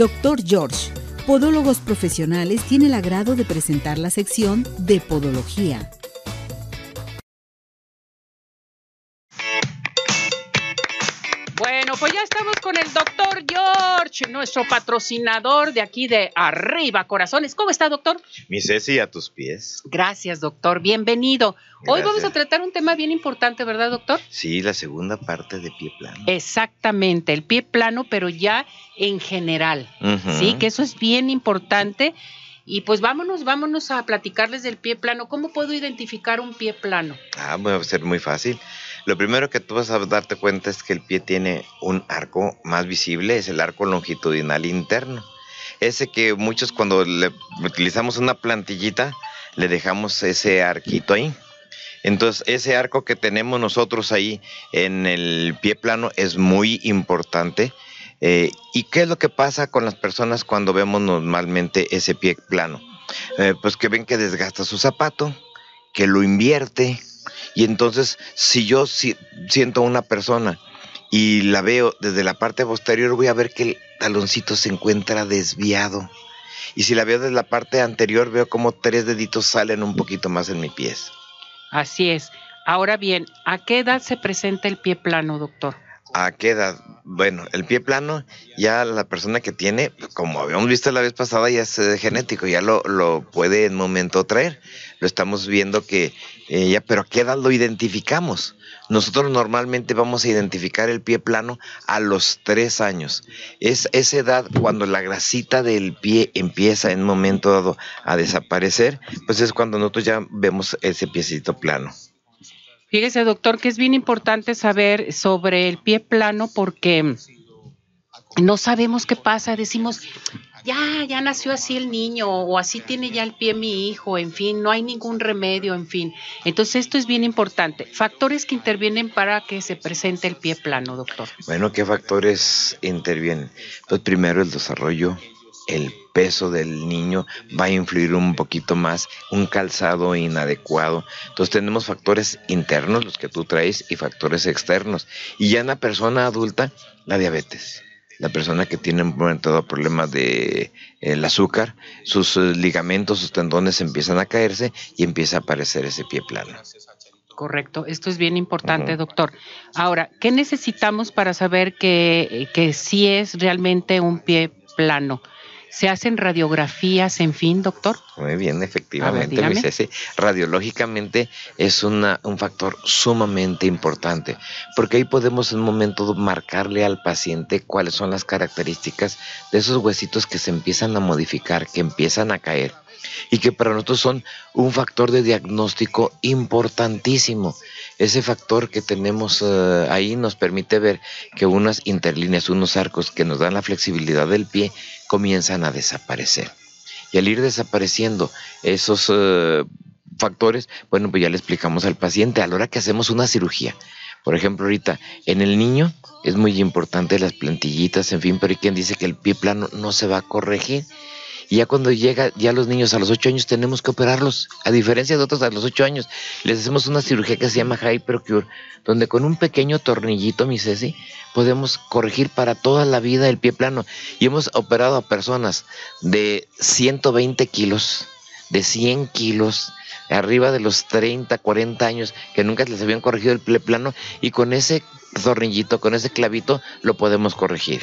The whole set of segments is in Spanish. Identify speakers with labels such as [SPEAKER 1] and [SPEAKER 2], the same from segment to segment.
[SPEAKER 1] Dr. George, Podólogos Profesionales, tiene el agrado de presentar la sección de Podología.
[SPEAKER 2] Bueno, pues ya estamos con el doctor George, nuestro patrocinador de aquí de Arriba Corazones. ¿Cómo está, doctor?
[SPEAKER 3] Mi Ceci, a tus pies.
[SPEAKER 2] Gracias, doctor. Bienvenido. Hoy vamos a tratar un tema bien importante, ¿verdad, doctor?
[SPEAKER 3] Sí, la segunda parte de pie plano.
[SPEAKER 2] Exactamente, el pie plano, pero ya en general. Sí, que eso es bien importante. Y pues vámonos, vámonos a platicarles del pie plano. ¿Cómo puedo identificar un pie plano?
[SPEAKER 3] Ah, va a ser muy fácil. Lo primero que tú vas a darte cuenta es que el pie tiene un arco más visible, es el arco longitudinal interno. Ese que muchos cuando utilizamos una plantillita, le dejamos ese arquito ahí. Entonces, ese arco que tenemos nosotros ahí en el pie plano es muy importante. Eh, ¿Y qué es lo que pasa con las personas cuando vemos normalmente ese pie plano? Eh, pues que ven que desgasta su zapato, que lo invierte, y entonces, si yo siento a una persona y la veo desde la parte posterior, voy a ver que el taloncito se encuentra desviado. Y si la veo desde la parte anterior, veo como tres deditos salen un poquito más en mi pies.
[SPEAKER 2] Así es. Ahora bien, ¿a qué edad se presenta el pie plano, doctor?
[SPEAKER 3] ¿A qué edad? Bueno, el pie plano, ya la persona que tiene, como habíamos visto la vez pasada, ya es eh, genético, ya lo, lo puede en momento traer. Lo estamos viendo que eh, ya, pero ¿a qué edad lo identificamos? Nosotros normalmente vamos a identificar el pie plano a los tres años. Es esa edad cuando la grasita del pie empieza en momento dado a desaparecer, pues es cuando nosotros ya vemos ese piecito plano.
[SPEAKER 2] Fíjese, doctor, que es bien importante saber sobre el pie plano porque no sabemos qué pasa. Decimos, ya, ya nació así el niño o así tiene ya el pie mi hijo, en fin, no hay ningún remedio, en fin. Entonces esto es bien importante. Factores que intervienen para que se presente el pie plano, doctor.
[SPEAKER 3] Bueno, ¿qué factores intervienen? Pues primero el desarrollo el peso del niño va a influir un poquito más, un calzado inadecuado. Entonces tenemos factores internos, los que tú traes, y factores externos. Y ya en la persona adulta, la diabetes. La persona que tiene un momento problemas de el azúcar, sus eh, ligamentos, sus tendones empiezan a caerse y empieza a aparecer ese pie plano.
[SPEAKER 2] Correcto, esto es bien importante, doctor. Ahora, ¿qué necesitamos para saber que, que sí es realmente un pie plano? ¿Se hacen radiografías, en fin, doctor?
[SPEAKER 3] Muy bien, efectivamente, Radiológicamente es una, un factor sumamente importante, porque ahí podemos en un momento marcarle al paciente cuáles son las características de esos huesitos que se empiezan a modificar, que empiezan a caer y que para nosotros son un factor de diagnóstico importantísimo. Ese factor que tenemos eh, ahí nos permite ver que unas interlíneas, unos arcos que nos dan la flexibilidad del pie comienzan a desaparecer. Y al ir desapareciendo esos eh, factores, bueno, pues ya le explicamos al paciente a la hora que hacemos una cirugía. Por ejemplo, ahorita en el niño es muy importante las plantillitas, en fin, pero hay quien dice que el pie plano no se va a corregir y ya cuando llega ya los niños a los 8 años tenemos que operarlos. A diferencia de otros a los 8 años, les hacemos una cirugía que se llama Hypercure, donde con un pequeño tornillito, mi Ceci, podemos corregir para toda la vida el pie plano. Y hemos operado a personas de 120 kilos, de 100 kilos, arriba de los 30, 40 años, que nunca les habían corregido el pie plano, y con ese tornillito, con ese clavito, lo podemos corregir.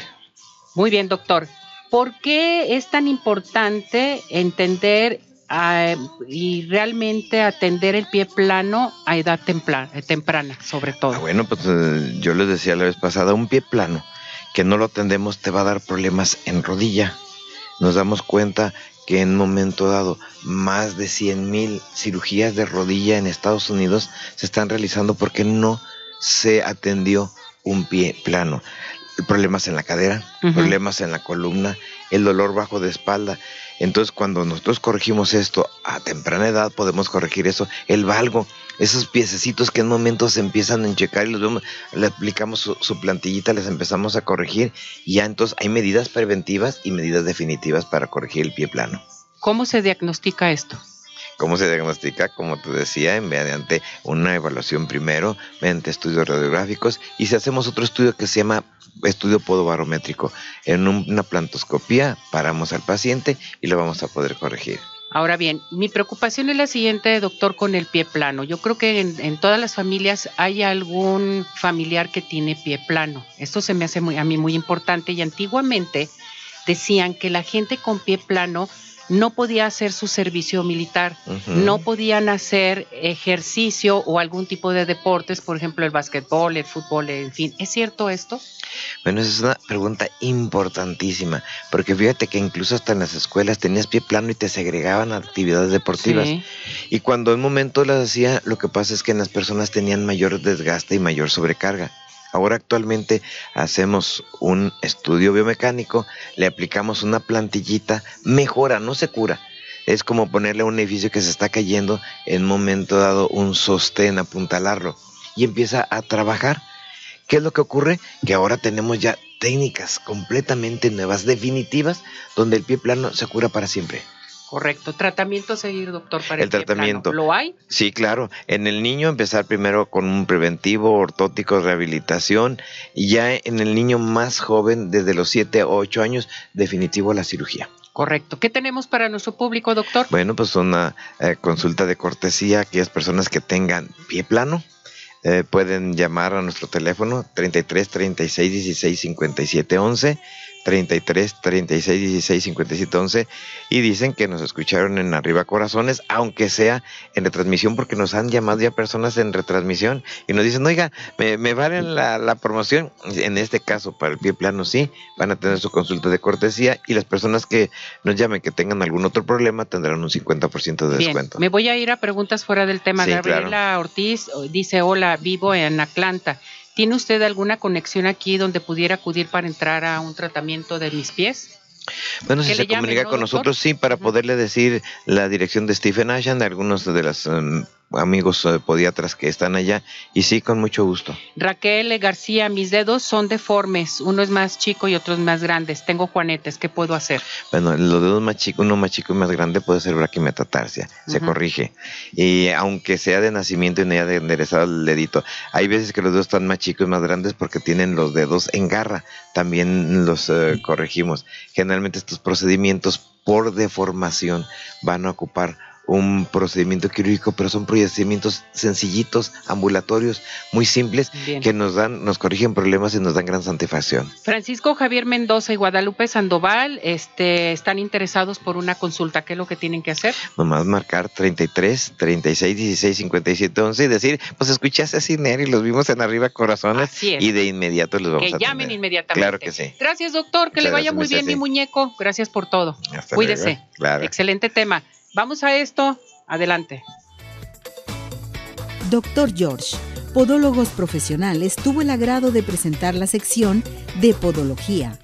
[SPEAKER 2] Muy bien, doctor. ¿Por qué es tan importante entender ah, y realmente atender el pie plano a edad temprana, sobre todo?
[SPEAKER 3] Ah, bueno, pues eh, yo les decía la vez pasada, un pie plano que no lo atendemos te va a dar problemas en rodilla. Nos damos cuenta que en un momento dado más de 100 mil cirugías de rodilla en Estados Unidos se están realizando porque no se atendió un pie plano problemas en la cadera, problemas en la columna, el dolor bajo de espalda. Entonces, cuando nosotros corregimos esto a temprana edad, podemos corregir eso. El valgo, esos piececitos que en momentos se empiezan a enchecar y los vemos, le aplicamos su, plantillita, les empezamos a corregir. Y ya entonces hay medidas preventivas y medidas definitivas para corregir el pie plano.
[SPEAKER 2] ¿Cómo se diagnostica esto?
[SPEAKER 3] ¿Cómo se diagnostica? Como te decía, mediante una evaluación primero, mediante estudios radiográficos, y si hacemos otro estudio que se llama estudio podobarométrico, en una plantoscopía paramos al paciente y lo vamos a poder corregir.
[SPEAKER 2] Ahora bien, mi preocupación es la siguiente, doctor, con el pie plano. Yo creo que en, todas las familias hay algún familiar que tiene pie plano. Esto se me hace muy, a mí muy importante y antiguamente decían que la gente con pie plano no podía hacer su servicio militar, no podían hacer ejercicio o algún tipo de deportes, por ejemplo el básquetbol, el fútbol, en fin. ¿Es cierto esto?
[SPEAKER 3] Bueno, esa es una pregunta importantísima, porque fíjate que incluso hasta en las escuelas tenías pie plano y te segregaban actividades deportivas. Y cuando en un momento las hacía, lo que pasa es que en las personas tenían mayor desgaste y mayor sobrecarga. Ahora actualmente hacemos un estudio biomecánico, le aplicamos una plantillita, mejora, no se cura. Es como ponerle a un edificio que se está cayendo en un momento dado un sostén, apuntalarlo y empieza a trabajar. ¿Qué es lo que ocurre? Que ahora tenemos ya técnicas completamente nuevas, definitivas, donde el pie plano se cura para siempre.
[SPEAKER 2] Correcto. ¿Tratamiento a seguir, doctor, para el,
[SPEAKER 3] el tratamiento?
[SPEAKER 2] ¿Lo hay?
[SPEAKER 3] Sí, claro. En el niño empezar primero con un preventivo, ortótico, rehabilitación, y ya en el niño más joven, desde los 7 a 8 años, definitivo la cirugía.
[SPEAKER 2] Correcto. ¿Qué tenemos para nuestro público, doctor?
[SPEAKER 3] Bueno, pues una eh, consulta de cortesía, aquellas personas que tengan pie plano. Eh, pueden llamar a nuestro teléfono 33 36 16 57 11 33 36 16 57 11 y dicen que nos escucharon en Arriba Corazones, aunque sea en retransmisión, porque nos han llamado ya personas en retransmisión y nos dicen, oiga, me, me valen la, la, promoción. En este caso, para el pie plano, sí, van a tener su consulta de cortesía y las personas que nos llamen que tengan algún otro problema tendrán un 50% de descuento.
[SPEAKER 2] Me voy a ir a preguntas fuera del tema. Gabriela Ortiz dice, hola, vivo en Atlanta. ¿Tiene usted alguna conexión aquí donde pudiera acudir para entrar a un tratamiento de mis pies?
[SPEAKER 3] Bueno, si se comunica con nosotros, sí, para poderle decir la dirección de Stephen Ashan, de algunos de las um, amigos eh, podiatras que están allá y sí, con mucho gusto.
[SPEAKER 2] Raquel García, mis dedos son deformes, uno es más chico y otro es más grandes, tengo juanetes, ¿qué puedo hacer?
[SPEAKER 3] Bueno, los dedos más chicos, uno más chico y más grande puede ser braquimetatarsia, se corrige. Y aunque sea de nacimiento y no haya de enderezado el dedito, hay veces que los dedos están más chicos y más grandes porque tienen los dedos en garra, también los eh, corregimos. Generalmente estos procedimientos por deformación van a ocupar un procedimiento quirúrgico, pero son procedimientos sencillitos, ambulatorios, muy simples, que nos dan, nos corrigen problemas y nos dan gran satisfacción.
[SPEAKER 2] Francisco Javier Mendoza y Guadalupe Sandoval este, están interesados por una consulta. ¿Qué es lo que tienen que hacer?
[SPEAKER 3] Nomás marcar 33, 36, 16, 57, 11 y decir, pues escuchaste a Ciner y los vimos en arriba corazones y de inmediato los vamos
[SPEAKER 2] que
[SPEAKER 3] a
[SPEAKER 2] llamen inmediatamente.
[SPEAKER 3] Claro que sí.
[SPEAKER 2] Gracias, doctor. Que le vaya muy bien, mi muñeco. Gracias por todo. Cuídese. Claro. Excelente tema. Vamos a esto. Adelante.
[SPEAKER 1] Doctor George, Podólogos Profesionales, tuvo el agrado de presentar la sección de Podología